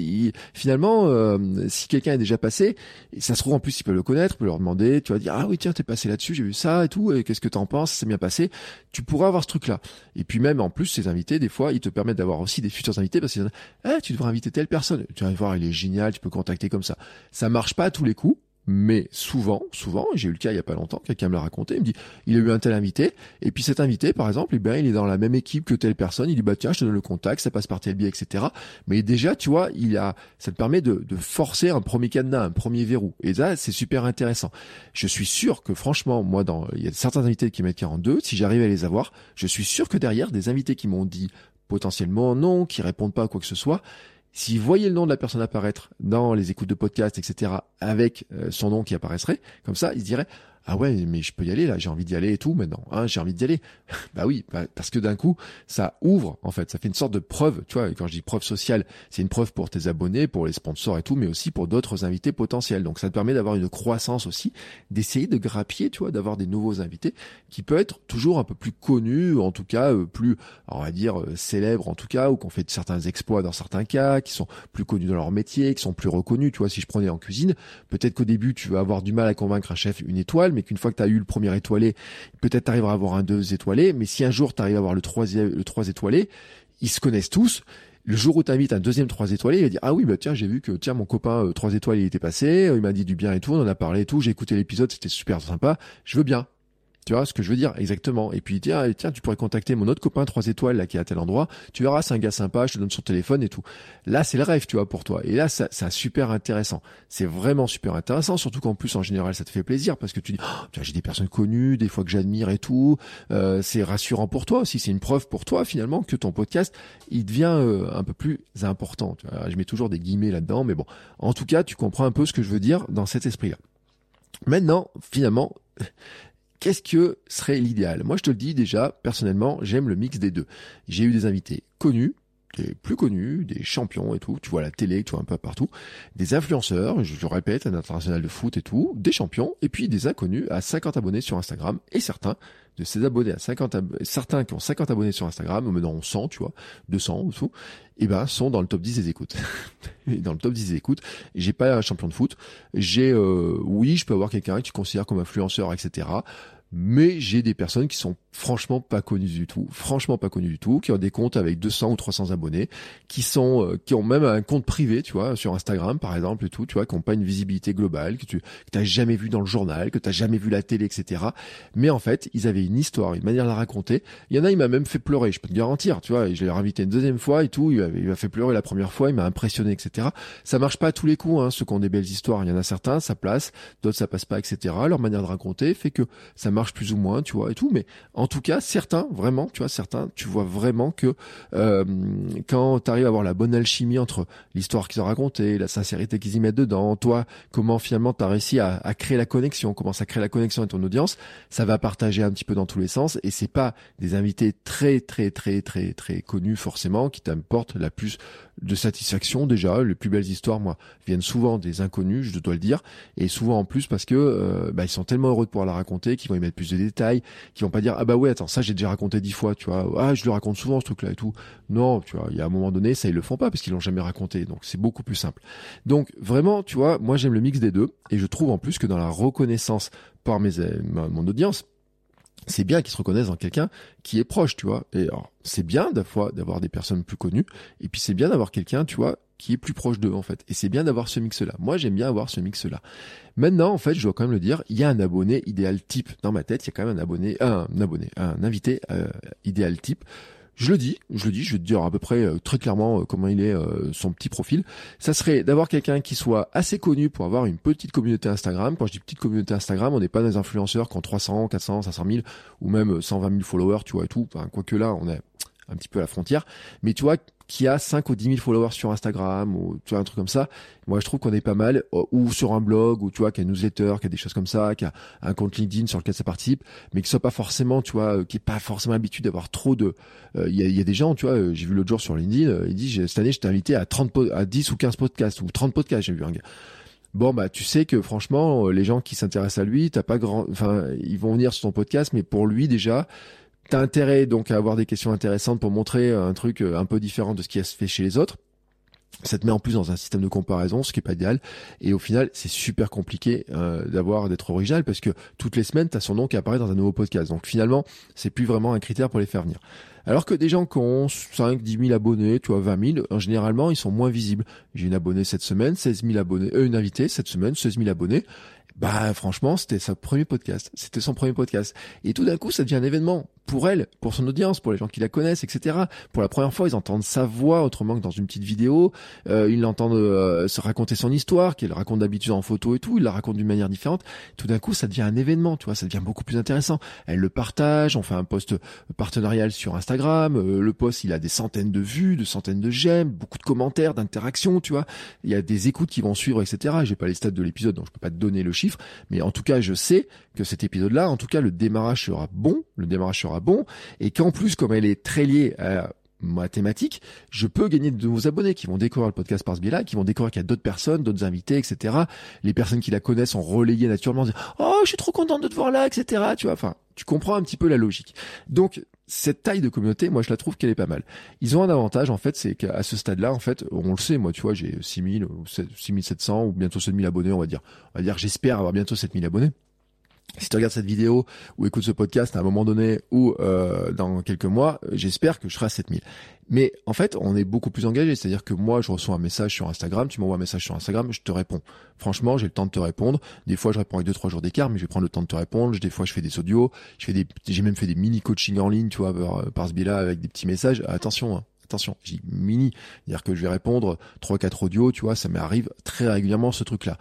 finalement, euh, si quelqu'un est déjà passé, ça se trouve en plus, il peut le connaître, peut leur demander, tu vas dire ah oui tiens t'es passé là-dessus, j'ai vu ça et tout, et qu'est-ce que t'en penses, ça s'est bien passé. Tu pourras avoir ce truc-là. Et puis même en plus, ces invités, des fois, ils te permettent d'avoir aussi des futurs invités parce que ah tu devrais inviter telle personne. Tu vas voir, il est génial, tu peux contacter comme ça. Ça marche pas tous les coups. Mais souvent, souvent, j'ai eu le cas il y a pas longtemps, quelqu'un me l'a raconté, il me dit, il a eu un tel invité, et puis cet invité, par exemple, eh bien, il est dans la même équipe que telle personne, il dit, bah tiens, je te donne le contact, ça passe par tel biais, etc. Mais déjà, tu vois, il a, ça te permet de, de forcer un premier cadenas, un premier verrou. Et ça, c'est super intéressant. Je suis sûr que franchement, moi, dans, il y a certains invités qui mettent 42, si j'arrive à les avoir, je suis sûr que derrière, des invités qui m'ont dit potentiellement non, qui répondent pas à quoi que ce soit, si vous voyez le nom de la personne apparaître dans les écoutes de podcast, etc., avec euh, son nom qui apparaîtrait, comme ça, il se dirait ah ouais mais je peux y aller là j'ai envie d'y aller et tout maintenant hein, j'ai envie d'y aller. Bah oui bah, parce que d'un coup ça ouvre en fait ça fait une sorte de preuve tu vois quand je dis preuve sociale c'est une preuve pour tes abonnés pour les sponsors et tout mais aussi pour d'autres invités potentiels. Donc ça te permet d'avoir une croissance aussi d'essayer de grappiller tu vois d'avoir des nouveaux invités qui peut être toujours un peu plus connus en tout cas euh, plus on va dire euh, célèbres en tout cas ou qu'on fait certains exploits dans certains cas qui sont plus connus dans leur métier qui sont plus reconnus tu vois si je prenais en cuisine peut-être qu'au début tu vas avoir du mal à convaincre un chef une étoile mais qu'une fois que tu as eu le premier étoilé, peut-être tu arriveras à avoir un deux étoilé, mais si un jour tu arrives à avoir le troisième, le trois étoilé, ils se connaissent tous. Le jour où tu invites un deuxième trois étoilé, il va dire ah oui bah tiens j'ai vu que tiens mon copain euh, trois étoiles il était passé, euh, il m'a dit du bien et tout, on en a parlé et tout, j'ai écouté l'épisode, c'était super sympa, je veux bien. Tu vois ce que je veux dire? Exactement. Et puis tiens, tiens, tu pourrais contacter mon autre copain 3 étoiles là qui est à tel endroit. Tu verras, c'est un gars sympa. Je te donne son téléphone et tout. Là, c'est le rêve, tu vois, pour toi. Et là, ça, c'est super intéressant. C'est vraiment super intéressant, surtout qu'en plus en général, ça te fait plaisir parce que tu dis, oh, j'ai des personnes connues, des fois que j'admire et tout. Euh, c'est rassurant pour toi aussi. C'est une preuve pour toi finalement que ton podcast, il devient euh, un peu plus important. Tu vois, je mets toujours des guillemets là-dedans, mais bon, en tout cas, tu comprends un peu ce que je veux dire dans cet esprit-là. Maintenant, finalement, Qu'est-ce que serait l'idéal? Moi, je te le dis déjà, personnellement, j'aime le mix des deux. J'ai eu des invités connus, des plus connus, des champions et tout, tu vois la télé, tu vois un peu partout, des influenceurs, je le répète, un international de foot et tout, des champions, et puis des inconnus à 50 abonnés sur Instagram, et certains de ces abonnés à 50 certains qui ont 50 abonnés sur Instagram, maintenant 100, tu vois, 200 ou tout, et eh ben sont dans le top 10 des écoutes. dans le top 10 des écoutes, j'ai pas un champion de foot, j'ai euh, oui, je peux avoir quelqu'un que tu considères comme influenceur, etc mais j'ai des personnes qui sont franchement pas connues du tout, franchement pas connues du tout, qui ont des comptes avec 200 ou 300 abonnés, qui sont, euh, qui ont même un compte privé, tu vois, sur Instagram par exemple et tout, tu vois, qui n'ont pas une visibilité globale, que tu que jamais vu dans le journal, que t'as jamais vu la télé, etc. Mais en fait, ils avaient une histoire, une manière de la raconter. Il y en a, il m'a même fait pleurer, je peux te garantir, tu vois. je l'ai invité une deuxième fois et tout, il m'a fait pleurer la première fois, il m'a impressionné, etc. Ça marche pas à tous les coups, hein, ceux qui ont des belles histoires. Il y en a certains, ça place, d'autres ça passe pas, etc. Leur manière de raconter fait que ça marche plus ou moins, tu vois, et tout. Mais en tout cas, certains, vraiment, tu vois, certains, tu vois vraiment que euh, quand tu arrives à avoir la bonne alchimie entre l'histoire qu'ils ont racontée, la sincérité qu'ils y mettent dedans, toi, comment finalement tu as réussi à, créer la connexion, comment ça crée la connexion avec ton audience, ça va partager un petit peu dans tous les sens. Et c'est pas des invités très, très, très, très, très connus forcément qui t'apportent la plus de satisfaction déjà. Les plus belles histoires, moi, viennent souvent des inconnus, je dois le dire, et souvent en plus parce que euh, bah, ils sont tellement heureux de pouvoir la raconter qu'ils vont y mettre plus de détails, qui vont pas dire ah bah ouais attends ça j'ai déjà raconté dix fois, tu vois, ah je le raconte souvent ce truc-là et tout. Non, tu vois, il y a un moment donné ça ils le font pas parce qu'ils l'ont jamais raconté, donc c'est beaucoup plus simple. Donc vraiment, tu vois, moi j'aime le mix des deux et je trouve en plus que dans la reconnaissance par mes mon audience c'est bien qu'ils se reconnaissent dans quelqu'un qui est proche, tu vois. Et alors, c'est bien d'avoir des personnes plus connues, et puis c'est bien d'avoir quelqu'un, tu vois, qui est plus proche d'eux, en fait. Et c'est bien d'avoir ce mix-là. Moi, j'aime bien avoir ce mix-là. Maintenant, en fait, je dois quand même le dire, il y a un abonné idéal type dans ma tête. Il y a quand même un abonné, un abonné, un invité euh, idéal type. Je le dis, je le dis, je vais te dire à peu près euh, très clairement euh, comment il est euh, son petit profil. Ça serait d'avoir quelqu'un qui soit assez connu pour avoir une petite communauté Instagram. Quand je dis petite communauté Instagram, on n'est pas des influenceurs qui ont 300, 400, 500 000 ou même 120 000 followers, tu vois et tout. Enfin, quoique là, on est un petit peu à la frontière. Mais tu vois, qui a 5 ou 10 000 followers sur Instagram ou tu vois un truc comme ça. Moi, je trouve qu'on est pas mal euh, ou sur un blog ou tu vois qui a une newsletter, qui a des choses comme ça, qui a un compte LinkedIn sur lequel ça participe, mais qui soit pas forcément, tu vois, euh, qui est pas forcément habitué d'avoir trop de. Euh, il y, a, y, a, des gens, tu vois, j'ai vu l'autre jour sur LinkedIn, il dit cette année, je t'ai invité à 30 à 10 ou 15 podcasts ou 30 podcasts, j'ai vu un gars. Bon bah tu sais que franchement les gens qui s'intéressent à lui, t'as pas grand, enfin ils vont venir sur ton podcast, mais pour lui déjà T'as intérêt donc à avoir des questions intéressantes pour montrer un truc euh, un peu différent de ce qui se fait chez les autres. Ça te met en plus dans un système de comparaison, ce qui est pas idéal. Et au final, c'est super compliqué euh, d'avoir d'être original parce que toutes les semaines, tu as son nom qui apparaît dans un nouveau podcast. Donc finalement, c'est plus vraiment un critère pour les faire venir. Alors que des gens qui ont 5, 10 000 abonnés, tu vois, 20 000, en généralement, ils sont moins visibles. J'ai une abonnée cette semaine, 16 000 abonnés, euh, une invitée cette semaine, 16 000 abonnés. Bah franchement, c'était son premier podcast. C'était son premier podcast. Et tout d'un coup, ça devient un événement pour elle, pour son audience, pour les gens qui la connaissent, etc. Pour la première fois, ils entendent sa voix autrement que dans une petite vidéo. Euh, ils l'entendent euh, se raconter son histoire, qu'elle raconte d'habitude en photo et tout. Ils la racontent d'une manière différente. Tout d'un coup, ça devient un événement, tu vois. Ça devient beaucoup plus intéressant. Elle le partage. On fait un post partenarial sur Instagram. Euh, le post, il a des centaines de vues, de centaines de j'aime, beaucoup de commentaires, d'interactions, tu vois. Il y a des écoutes qui vont suivre, etc. J'ai pas les stats de l'épisode, donc je peux pas te donner le chiffre. Mais en tout cas, je sais que cet épisode-là, en tout cas, le démarrage sera bon. Le démarrage sera bon et qu'en plus, comme elle est très liée à ma thématique, je peux gagner de nouveaux abonnés qui vont découvrir le podcast par ce biais-là, qui vont découvrir qu'il y a d'autres personnes, d'autres invités, etc. Les personnes qui la connaissent sont relayées naturellement, oh je suis trop contente de te voir là, etc. Tu vois, enfin tu comprends un petit peu la logique. Donc cette taille de communauté, moi je la trouve qu'elle est pas mal. Ils ont un avantage en fait, c'est qu'à ce stade-là, en fait, on le sait, moi tu vois, j'ai 6000 ou 6700 ou bientôt 7000 abonnés, on va dire. On va dire j'espère avoir bientôt 7000 abonnés si tu regardes cette vidéo ou écoutes ce podcast à un moment donné ou euh, dans quelques mois, j'espère que je serai à 7000. Mais en fait, on est beaucoup plus engagé. C'est-à-dire que moi, je reçois un message sur Instagram, tu m'envoies un message sur Instagram, je te réponds. Franchement, j'ai le temps de te répondre. Des fois, je réponds avec deux trois jours d'écart, mais je vais prendre le temps de te répondre. Des fois, je fais des audios, j'ai même fait des mini coaching en ligne, tu vois, par, par ce biais-là, avec des petits messages. Attention, hein, attention, j'ai mini, c'est-à-dire que je vais répondre trois quatre audios, tu vois, ça m'arrive très régulièrement ce truc-là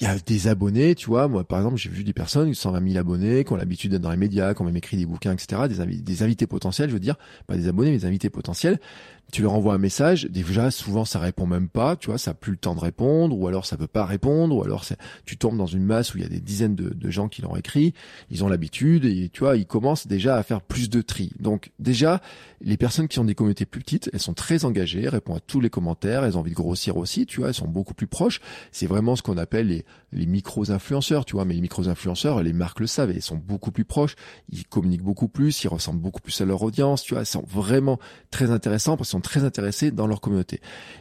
il y a des abonnés, tu vois. Moi, par exemple, j'ai vu des personnes qui 120 000 abonnés, qui ont l'habitude d'être dans les médias, qui ont même écrit des bouquins, etc. Des invités potentiels, je veux dire, pas des abonnés, mais des invités potentiels tu leur envoies un message, déjà souvent ça répond même pas, tu vois, ça a plus le temps de répondre, ou alors ça peut pas répondre, ou alors tu tombes dans une masse où il y a des dizaines de, gens qui l'ont écrit, ils ont l'habitude, et tu vois, ils commencent déjà à faire plus de tri. Donc déjà, les personnes qui ont des communautés plus petites, elles sont très engagées, répondent à tous les commentaires, elles ont envie de grossir aussi, tu vois, elles sont beaucoup plus proches. C'est vraiment ce qu'on appelle les, les micros-influenceurs, tu vois, mais les micros-influenceurs, les marques le savent, ils sont beaucoup plus proches, ils communiquent beaucoup plus, ils ressemblent beaucoup plus à leur audience, tu vois, ils sont vraiment très intéressants parce très intéressés dans leur communauté.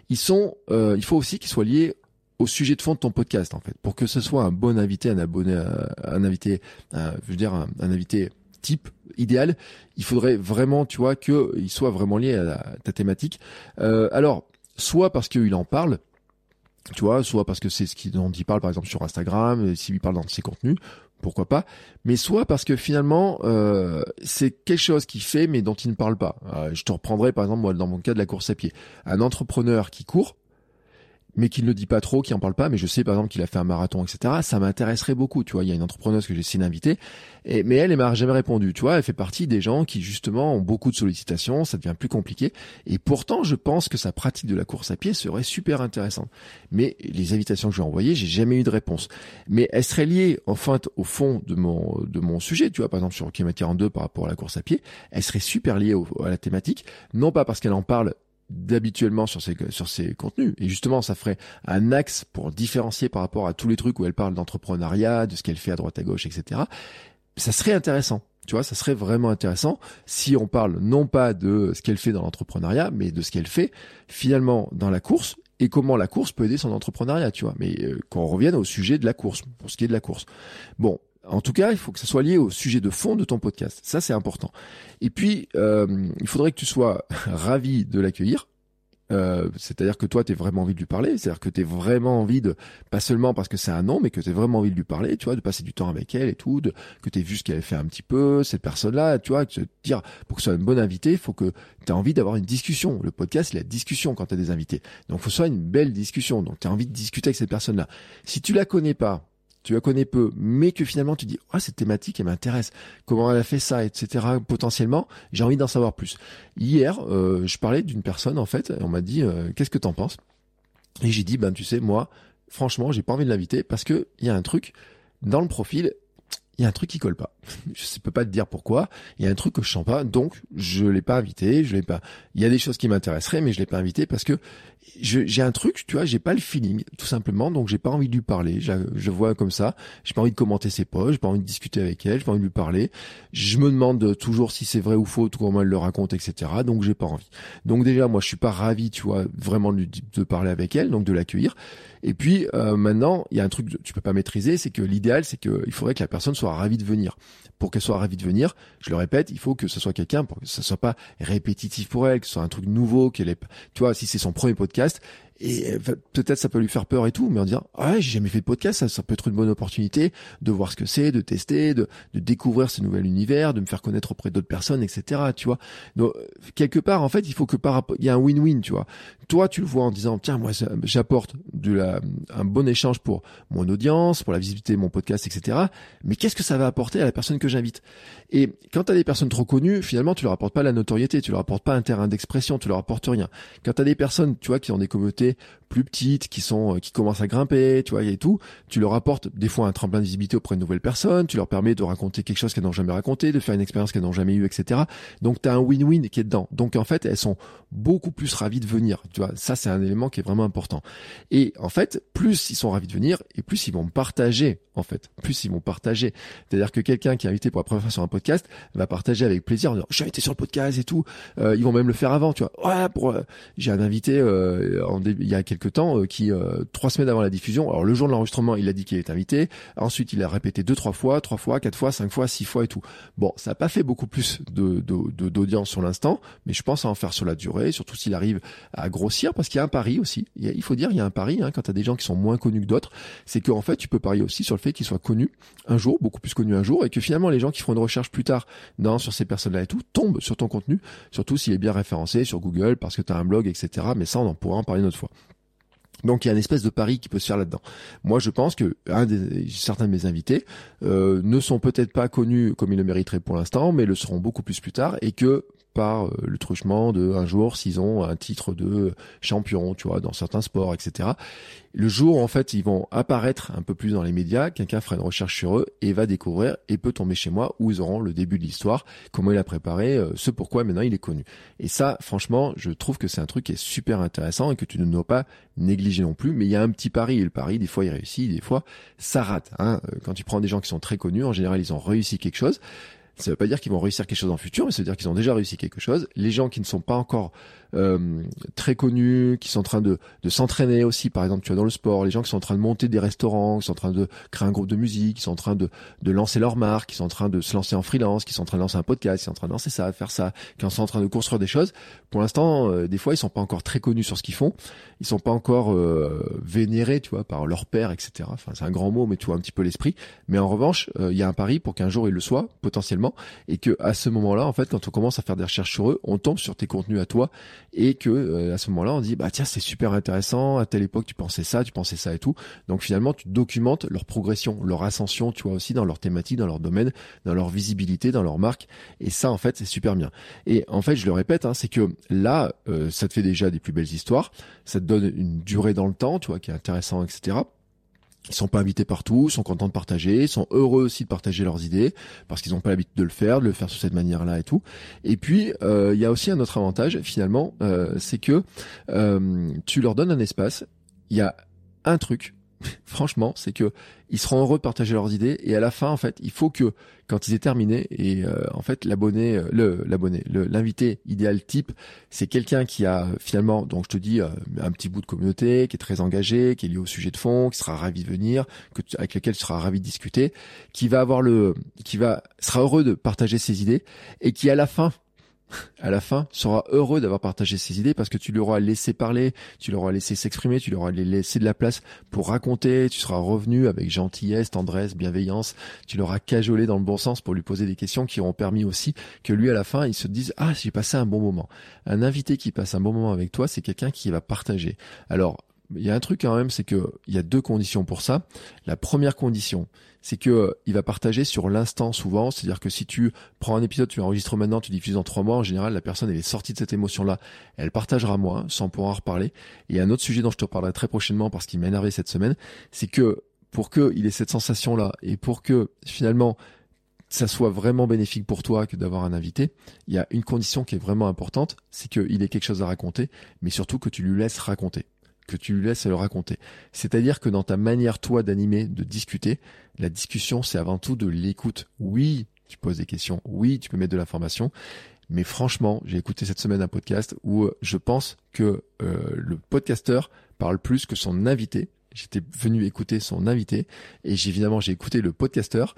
Ils sont, euh, il faut aussi qu'ils soient liés au sujet de fond de ton podcast en fait, pour que ce soit un bon invité, un abonné, euh, un invité, je veux dire un, invité type idéal, il faudrait vraiment, tu vois, qu'il soit vraiment lié à, ta thématique. Euh, alors, soit parce qu'il en parle, tu vois, soit parce que c'est ce qui, dont il parle par exemple sur Instagram, s'il parle dans ses contenus, pourquoi pas, mais soit parce que finalement euh, c'est quelque chose qu'il fait mais dont il ne parle pas. Euh, je te reprendrai par exemple moi dans mon cas de la course à pied, un entrepreneur qui court mais qui ne le dit pas trop, qui en parle pas, mais je sais par exemple qu'il a fait un marathon, etc. Ça m'intéresserait beaucoup, tu vois. Il y a une entrepreneuse que j'ai essayé d'inviter, mais elle, elle m'a jamais répondu, tu vois. Elle fait partie des gens qui justement ont beaucoup de sollicitations, ça devient plus compliqué, et pourtant je pense que sa pratique de la course à pied serait super intéressante. Mais les invitations que je lui ai envoyées, j'ai jamais eu de réponse. Mais elle serait liée, enfin, au fond de mon de mon sujet, tu vois, par exemple sur kilomètre 42 par rapport à la course à pied, elle serait super liée à la thématique, non pas parce qu'elle en parle d'habituellement sur ses sur ses contenus et justement ça ferait un axe pour différencier par rapport à tous les trucs où elle parle d'entrepreneuriat de ce qu'elle fait à droite à gauche etc ça serait intéressant. Tu vois, ça serait vraiment intéressant si on parle non pas de ce qu'elle fait dans l'entrepreneuriat, mais de ce qu'elle fait finalement dans la course et comment la course peut aider son entrepreneuriat, tu vois. Mais euh, qu'on revienne au sujet de la course, pour ce qui est de la course. Bon, en tout cas, il faut que ça soit lié au sujet de fond de ton podcast. Ça, c'est important. Et puis, euh, il faudrait que tu sois ravi de l'accueillir, euh, c'est-à-dire que toi, tu as vraiment envie de lui parler, c'est-à-dire que tu as vraiment envie de, pas seulement parce que c'est un nom, mais que tu as vraiment envie de lui parler, tu vois, de passer du temps avec elle et tout, de, que tu vu ce qu'elle fait un petit peu, cette personne-là, tu vois, que te dire, pour que ce soit une bonne invitée, il faut que tu envie d'avoir une discussion. Le podcast, c'est la discussion quand tu as des invités. Donc, faut que ce soit une belle discussion. Donc, tu envie de discuter avec cette personne-là. Si tu la connais pas, tu la connais peu, mais que finalement tu dis ah cette thématique elle m'intéresse, comment elle a fait ça, etc. Potentiellement, j'ai envie d'en savoir plus. Hier, euh, je parlais d'une personne en fait, on m'a dit euh, qu'est-ce que t'en penses? Et j'ai dit ben tu sais moi, franchement j'ai pas envie de l'inviter parce que il y a un truc dans le profil, il y a un truc qui colle pas. Je ne peux pas te dire pourquoi. Il y a un truc que je sens pas, donc je l'ai pas invité. Je l'ai pas. Il y a des choses qui m'intéresseraient, mais je l'ai pas invité parce que j'ai un truc, tu vois, j'ai pas le feeling, tout simplement. Donc j'ai pas envie de lui parler. Je, je vois comme ça. J'ai pas envie de commenter ses posts. J'ai pas envie de discuter avec elle. J'ai pas envie de lui parler. Je me demande toujours si c'est vrai ou faux, tout comment elle le raconte, etc. Donc j'ai pas envie. Donc déjà, moi, je suis pas ravi, tu vois, vraiment de, de parler avec elle, donc de l'accueillir. Et puis euh, maintenant, il y a un truc que tu peux pas maîtriser, c'est que l'idéal, c'est qu'il faudrait que la personne soit ravie de venir. Pour qu'elle soit ravie de venir, je le répète, il faut que ce soit quelqu'un pour que ce soit pas répétitif pour elle, que ce soit un truc nouveau, qu'elle est, tu vois, si c'est son premier podcast, die et euh, peut-être ça peut lui faire peur et tout, mais en disant ah ouais j'ai jamais fait de podcast, ça, peut être une bonne opportunité de voir ce que c'est, de tester, de, de découvrir ce nouvel univers, de me faire connaître auprès d'autres personnes, etc. Tu vois. Donc quelque part en fait il faut que par il y a un win-win, tu vois. Toi tu le vois en disant tiens moi j'apporte de la un bon échange pour mon audience, pour la visibilité de mon podcast, etc. Mais qu'est-ce que ça va apporter à la personne que j'invite? Et quand tu as des personnes trop connues, finalement tu leur apportes pas la notoriété, tu leur apportes pas un terrain d'expression, tu leur apportes rien. Quand tu as des personnes tu vois qui ont des communautés plus petites, qui sont euh, qui commencent à grimper, tu vois, et tout, tu leur apportes des fois un tremplin de visibilité auprès de nouvelles personnes, tu leur permets de raconter quelque chose qu'elles n'ont jamais raconté, de faire une expérience qu'elles n'ont jamais eue, etc. Donc tu as un win-win qui est dedans. Donc en fait, elles sont beaucoup plus ravies de venir. Tu vois, ça c'est un élément qui est vraiment important. Et en fait, plus ils sont ravis de venir, et plus ils vont partager, en fait, plus ils vont partager. C'est-à-dire que quelqu'un qui est invité pour la première fois sur un podcast va partager avec plaisir en disant, suis invité sur le podcast et tout. Euh, ils vont même le faire avant, tu vois. Ouais, pour euh, j'ai un invité en début il y a quelques temps, euh, qui euh, trois semaines avant la diffusion, alors le jour de l'enregistrement, il a dit qu'il est invité. Ensuite, il a répété deux, trois fois, trois fois, quatre fois, cinq fois, six fois et tout. Bon, ça n'a pas fait beaucoup plus de d'audience sur l'instant, mais je pense à en faire sur la durée, surtout s'il arrive à grossir, parce qu'il y a un pari aussi. Il, faut dire, il y a un pari hein, quand tu as des gens qui sont moins connus que d'autres, c'est qu'en fait, tu peux parier aussi sur le fait qu'ils soient connus un jour, beaucoup plus connus un jour, et que finalement, les gens qui feront une recherche plus tard dans sur ces personnes-là et tout tombent sur ton contenu, surtout s'il est bien référencé sur Google parce que tu as un blog, etc. Mais ça, on en pourra en parler une autre fois. Donc il y a une espèce de pari qui peut se faire là-dedans. Moi je pense que certains de mes invités euh, ne sont peut-être pas connus comme ils le mériteraient pour l'instant, mais le seront beaucoup plus plus tard et que par euh, le truchement de un jour s'ils ont un titre de champion, tu vois, dans certains sports, etc. Le jour en fait ils vont apparaître un peu plus dans les médias, quelqu'un fera une recherche sur eux et va découvrir et peut tomber chez moi où ils auront le début de l'histoire, comment il a préparé, euh, ce pourquoi maintenant il est connu. Et ça, franchement, je trouve que c'est un truc qui est super intéressant et que tu ne dois pas négliger non plus. Mais il y a un petit pari et le pari, des fois il réussit, des fois ça rate. Hein. Euh, quand tu prends des gens qui sont très connus, en général ils ont réussi quelque chose. Ça veut pas dire qu'ils vont réussir quelque chose dans le futur, mais ça veut dire qu'ils ont déjà réussi quelque chose. Les gens qui ne sont pas encore euh, très connus, qui sont en train de, de s'entraîner aussi, par exemple, tu vois, dans le sport, les gens qui sont en train de monter des restaurants, qui sont en train de créer un groupe de musique, qui sont en train de, de lancer leur marque, qui sont en train de se lancer en freelance, qui sont en train de lancer un podcast, qui sont en train de lancer ça, faire ça, qui sont en train de construire des choses. Pour l'instant, euh, des fois, ils sont pas encore très connus sur ce qu'ils font. Ils sont pas encore euh, vénérés, tu vois, par leur père, etc. Enfin, c'est un grand mot, mais tu vois un petit peu l'esprit. Mais en revanche, euh, il y a un pari pour qu'un jour ils le soient, potentiellement, et que à ce moment-là, en fait, quand on commence à faire des recherches sur eux, on tombe sur tes contenus à toi et que euh, à ce moment-là on dit bah tiens c'est super intéressant à telle époque tu pensais ça tu pensais ça et tout. Donc finalement tu documentes leur progression leur ascension tu vois aussi dans leur thématique dans leur domaine dans leur visibilité dans leur marque. Et ça en fait c'est super bien. Et en fait je le répète hein, c'est que là euh, ça te fait déjà des plus belles histoires. Ça te donne une durée dans le temps tu vois qui est intéressant etc ils sont pas invités partout, sont contents de partager, sont heureux aussi de partager leurs idées parce qu'ils n'ont pas l'habitude de le faire, de le faire sur cette manière-là et tout. Et puis euh, il y a aussi un autre avantage finalement, euh, c'est que euh, tu leur donnes un espace. Il y a un truc franchement, c'est que ils seront heureux de partager leurs idées et à la fin, en fait, il faut que quand ils aient terminé et euh, en fait l'abonné, euh, le l'abonné, l'invité idéal type, c'est quelqu'un qui a finalement, donc je te dis, euh, un petit bout de communauté, qui est très engagé, qui est lié au sujet de fond, qui sera ravi de venir, avec lequel tu seras ravi de discuter, qui va avoir le, qui va sera heureux de partager ses idées et qui à la fin à la fin, sera heureux d'avoir partagé ses idées parce que tu lui auras laissé parler, tu lui auras laissé s'exprimer, tu lui auras laissé de la place pour raconter, tu seras revenu avec gentillesse, tendresse, bienveillance, tu l'auras cajolé dans le bon sens pour lui poser des questions qui auront permis aussi que lui à la fin il se dise ah j'ai passé un bon moment. Un invité qui passe un bon moment avec toi, c'est quelqu'un qui va partager. Alors il y a un truc quand même, c'est que il y a deux conditions pour ça. La première condition, c'est que il va partager sur l'instant souvent. C'est-à-dire que si tu prends un épisode, tu enregistres maintenant, tu diffuses dans trois mois, en général, la personne elle est sortie de cette émotion-là, elle partagera moins, sans pouvoir en reparler. Et un autre sujet dont je te parlerai très prochainement parce qu'il m'a énervé cette semaine, c'est que pour que il ait cette sensation-là et pour que finalement ça soit vraiment bénéfique pour toi que d'avoir un invité, il y a une condition qui est vraiment importante, c'est qu'il ait quelque chose à raconter, mais surtout que tu lui laisses raconter que tu lui laisses le raconter. C'est-à-dire que dans ta manière, toi, d'animer, de discuter, la discussion, c'est avant tout de l'écoute. Oui, tu poses des questions. Oui, tu peux mettre de l'information. Mais franchement, j'ai écouté cette semaine un podcast où euh, je pense que euh, le podcasteur parle plus que son invité. J'étais venu écouter son invité et évidemment j'ai écouté le podcasteur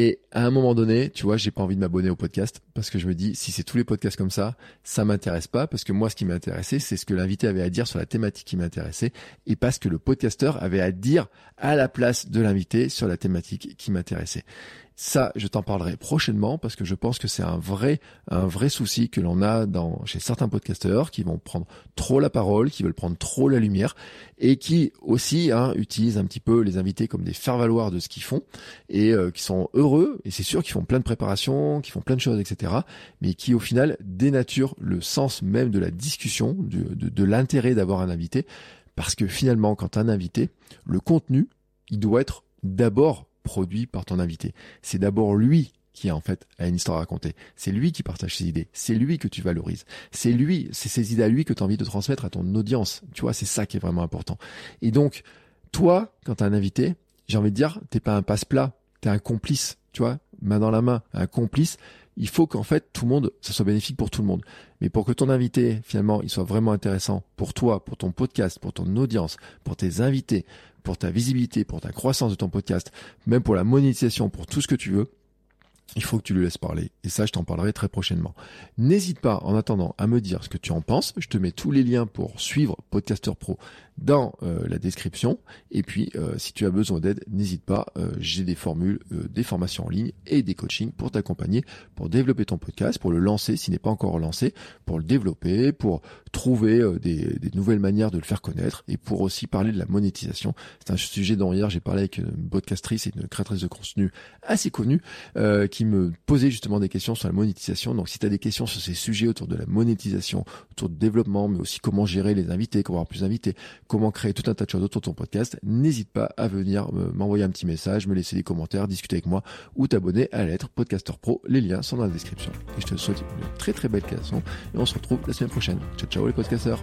et à un moment donné, tu vois, j'ai pas envie de m'abonner au podcast parce que je me dis, si c'est tous les podcasts comme ça, ça m'intéresse pas parce que moi, ce qui m'intéressait, c'est ce que l'invité avait à dire sur la thématique qui m'intéressait et parce que le podcasteur avait à dire à la place de l'invité sur la thématique qui m'intéressait. Ça, je t'en parlerai prochainement parce que je pense que c'est un vrai, un vrai souci que l'on a dans, chez certains podcasteurs qui vont prendre trop la parole, qui veulent prendre trop la lumière et qui aussi hein, utilisent un petit peu les invités comme des faire-valoir de ce qu'ils font et euh, qui sont heureux et c'est sûr qu'ils font plein de préparations, qu'ils font plein de choses, etc. Mais qui au final dénaturent le sens même de la discussion, de, l'intérêt d'avoir un invité parce que finalement, quand un invité, le contenu, il doit être d'abord produit par ton invité. C'est d'abord lui qui en fait a une histoire à raconter. C'est lui qui partage ses idées. C'est lui que tu valorises. C'est lui, c'est ses idées à lui que tu as envie de transmettre à ton audience. Tu vois, c'est ça qui est vraiment important. Et donc, toi, quand tu as un invité, j'ai envie de dire, t'es pas un passe-plat, t'es un complice, tu vois, main dans la main, un complice. Il faut qu'en fait tout le monde, ça soit bénéfique pour tout le monde. Mais pour que ton invité, finalement, il soit vraiment intéressant pour toi, pour ton podcast, pour ton audience, pour tes invités, pour ta visibilité, pour ta croissance de ton podcast, même pour la monétisation, pour tout ce que tu veux, il faut que tu le laisses parler. Et ça, je t'en parlerai très prochainement. N'hésite pas, en attendant, à me dire ce que tu en penses. Je te mets tous les liens pour suivre Podcaster Pro dans euh, la description. Et puis, euh, si tu as besoin d'aide, n'hésite pas. Euh, j'ai des formules, des formations en ligne et des coachings pour t'accompagner, pour développer ton podcast, pour le lancer s'il n'est pas encore lancé, pour le développer, pour trouver des, des, nouvelles manières de le faire connaître et pour aussi parler de la monétisation. C'est un sujet dont hier j'ai parlé avec une podcastrice et une créatrice de contenu assez connue qui me posait justement des questions sur la monétisation. Donc si tu as des questions sur ces sujets autour de la monétisation, autour du développement, mais aussi comment gérer les invités, comment avoir plus d'invités, comment créer tout un tas de choses autour de ton podcast, n'hésite pas à venir m'envoyer un petit message, me laisser des commentaires, discuter avec moi ou t'abonner à la lettre Podcaster Pro. Les liens sont dans la description. Et je te souhaite une très très belle création et on se retrouve la semaine prochaine. Ciao ciao les podcasteurs